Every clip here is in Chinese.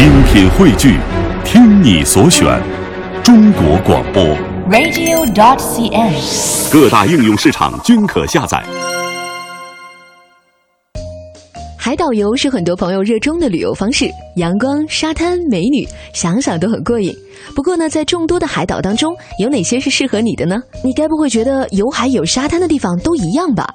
精品汇聚，听你所选，中国广播。radio.dot.cn，。各大应用市场均可下载。海岛游是很多朋友热衷的旅游方式，阳光、沙滩、美女，想想都很过瘾。不过呢，在众多的海岛当中，有哪些是适合你的呢？你该不会觉得有海有沙滩的地方都一样吧？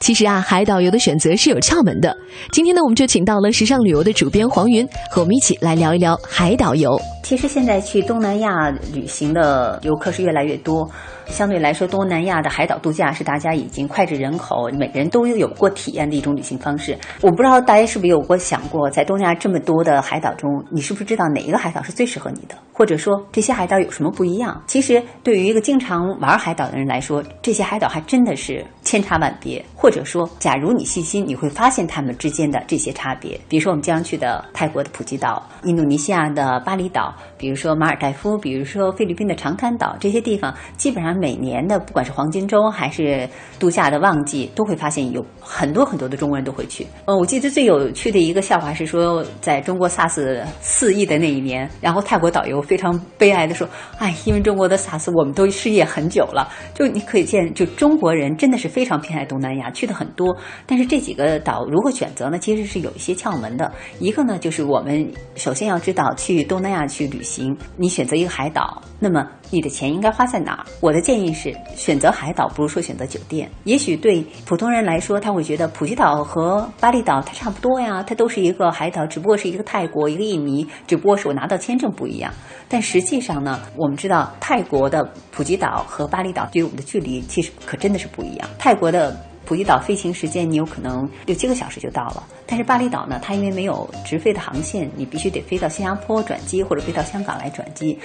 其实啊，海岛游的选择是有窍门的。今天呢，我们就请到了时尚旅游的主编黄云，和我们一起来聊一聊海岛游。其实现在去东南亚旅行的游客是越来越多，相对来说，东南亚的海岛度假是大家已经脍炙人口，每个人都有过体验的一种旅行方式。我不知道大家是不是有过想过，在东南亚这么多的海岛中，你是不是知道哪一个海岛是最适合你的？或者说这些海岛有什么不一样？其实对于一个经常玩海岛的人来说，这些海岛还真的是千差万别。或者说，假如你细心，你会发现它们之间的这些差别。比如说我们经常去的泰国的普吉岛、印度尼西亚的巴厘岛，比如说马尔代夫，比如说菲律宾的长滩岛，这些地方基本上每年的不管是黄金周还是度假的旺季，都会发现有很多很多的中国人都会去。嗯，我记得最有趣的一个笑话是说，在中国 SARS 四亿的那一年，然后泰国导游非常悲哀的说：“哎，因为中国的 SARS 我们都失业很久了。”就你可以见，就中国人真的是非常偏爱东南亚，去的很多。但是这几个岛如何选择呢？其实是有一些窍门的。一个呢，就是我们首先要知道，去东南亚去旅行，你选择一个海岛，那么你的钱应该花在哪儿？我的建议是，选择海岛不如说选择酒店。也许对普通人来说，他会觉得普吉岛和巴厘岛它差不多呀，它都是一个海岛，只不过是一个泰国，一个印尼，只不过是我拿到签证不一样。但实际上呢，我们知道泰国的普吉岛和巴厘岛对于我们的距离其实可真的是不一样。泰国的普吉岛飞行时间你有可能六七个小时就到了，但是巴厘岛呢，它因为没有直飞的航线，你必须得飞到新加坡转机或者飞到香港来转机，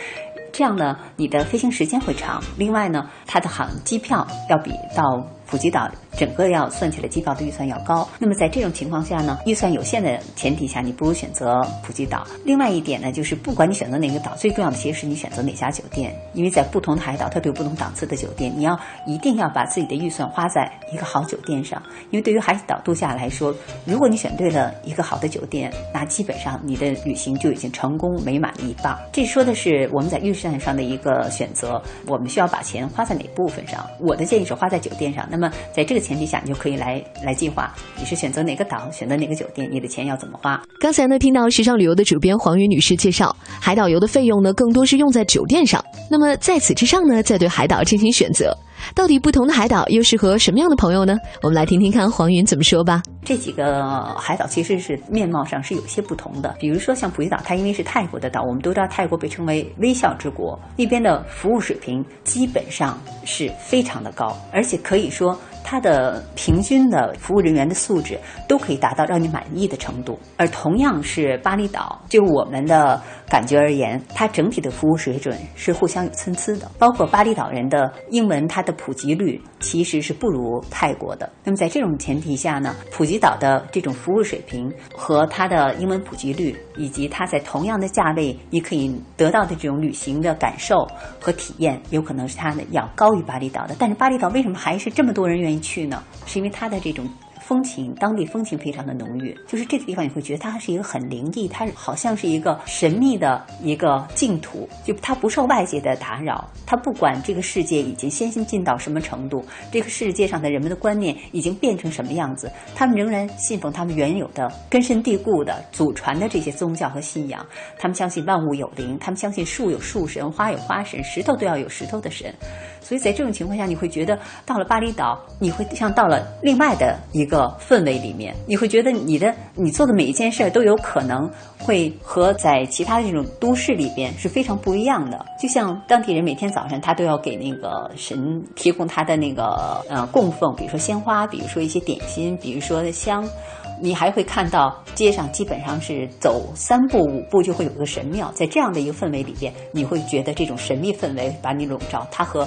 这样呢，你的飞行时间会长。另外呢，它的航机票要比到普吉岛整个要算起来机票的预算要高。那么在这种情况下呢，预算有限的前提下，你不如选择普吉岛。另外一点呢，就是不管你选择哪个岛，最重要的其实是你选择哪家酒店，因为在不同的海岛，它都有不同档次的酒店，你要一定要把自己的预算花在一个好酒店上。因为对于海岛度假来说，如果你选对了一个好的酒店，那基本上你的旅行就已经成功美满了一半。这说的是我们在预算上的一个选择，我们需要把钱花在哪部分上？我的建议是花在酒店上。那那么在这个前提下，你就可以来来计划你是选择哪个岛，选择哪个酒店，你的钱要怎么花。刚才呢，听到时尚旅游的主编黄云女士介绍，海岛游的费用呢，更多是用在酒店上。那么在此之上呢，再对海岛进行选择。到底不同的海岛又适合什么样的朋友呢？我们来听听看黄云怎么说吧。这几个海岛其实是面貌上是有些不同的，比如说像普吉岛，它因为是泰国的岛，我们都知道泰国被称为微笑之国，那边的服务水平基本上是非常的高，而且可以说。它的平均的服务人员的素质都可以达到让你满意的程度，而同样是巴厘岛，就我们的感觉而言，它整体的服务水准是互相有参差的。包括巴厘岛人的英文，它的普及率其实是不如泰国的。那么在这种前提下呢，普吉岛的这种服务水平和它的英文普及率，以及它在同样的价位你可以得到的这种旅行的感受和体验，有可能是它的要高于巴厘岛的。但是巴厘岛为什么还是这么多人愿意去呢？是因为他的这种风情，当地风情非常的浓郁。就是这个地方，你会觉得它是一个很灵异，它好像是一个神秘的一个净土，就它不受外界的打扰，它不管这个世界已经先进到什么程度，这个世界上的人们的观念已经变成什么样子，他们仍然信奉他们原有的根深蒂固的祖传的这些宗教和信仰。他们相信万物有灵，他们相信树有树神，花有花神，石头都要有石头的神。所以在这种情况下，你会觉得到了巴厘岛，你会像到了另外的一个氛围里面，你会觉得你的你做的每一件事儿都有可能会和在其他的这种都市里边是非常不一样的。就像当地人每天早上他都要给那个神提供他的那个呃供奉，比如说鲜花，比如说一些点心，比如说香。你还会看到街上基本上是走三步五步就会有一个神庙，在这样的一个氛围里边，你会觉得这种神秘氛围把你笼罩，它和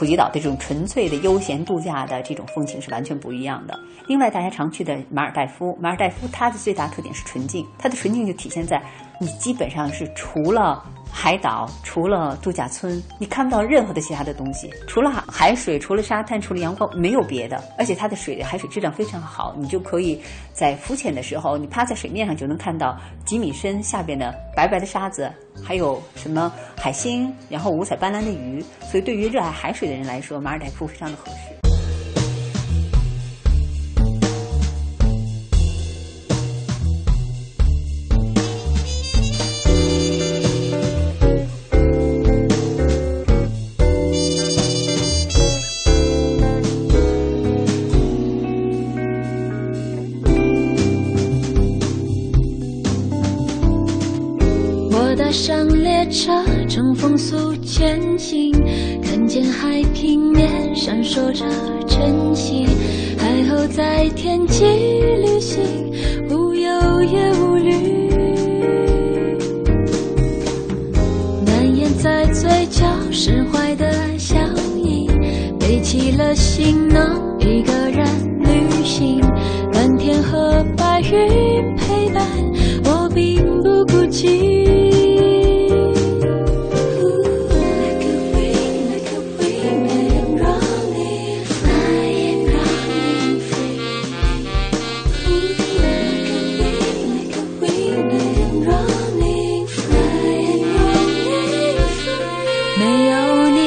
普吉岛的这种纯粹的悠闲度假的这种风情是完全不一样的。另外，大家常去的马尔代夫，马尔代夫它的最大特点是纯净，它的纯净就体现在你基本上是除了海岛除了度假村，你看不到任何的其他的东西，除了海水，除了沙滩，除了阳光，没有别的。而且它的水海水质量非常好，你就可以在浮潜的时候，你趴在水面上就能看到几米深下边的白白的沙子，还有什么海星，然后五彩斑斓的鱼。所以对于热爱海水的人来说，马尔代夫非常的合适。车乘风速前行，看见海平面闪烁着晨曦，海鸥在天际旅行，无忧也无虑。难掩在嘴角释怀的笑意，背起了行囊，一个人旅行，蓝天和白云。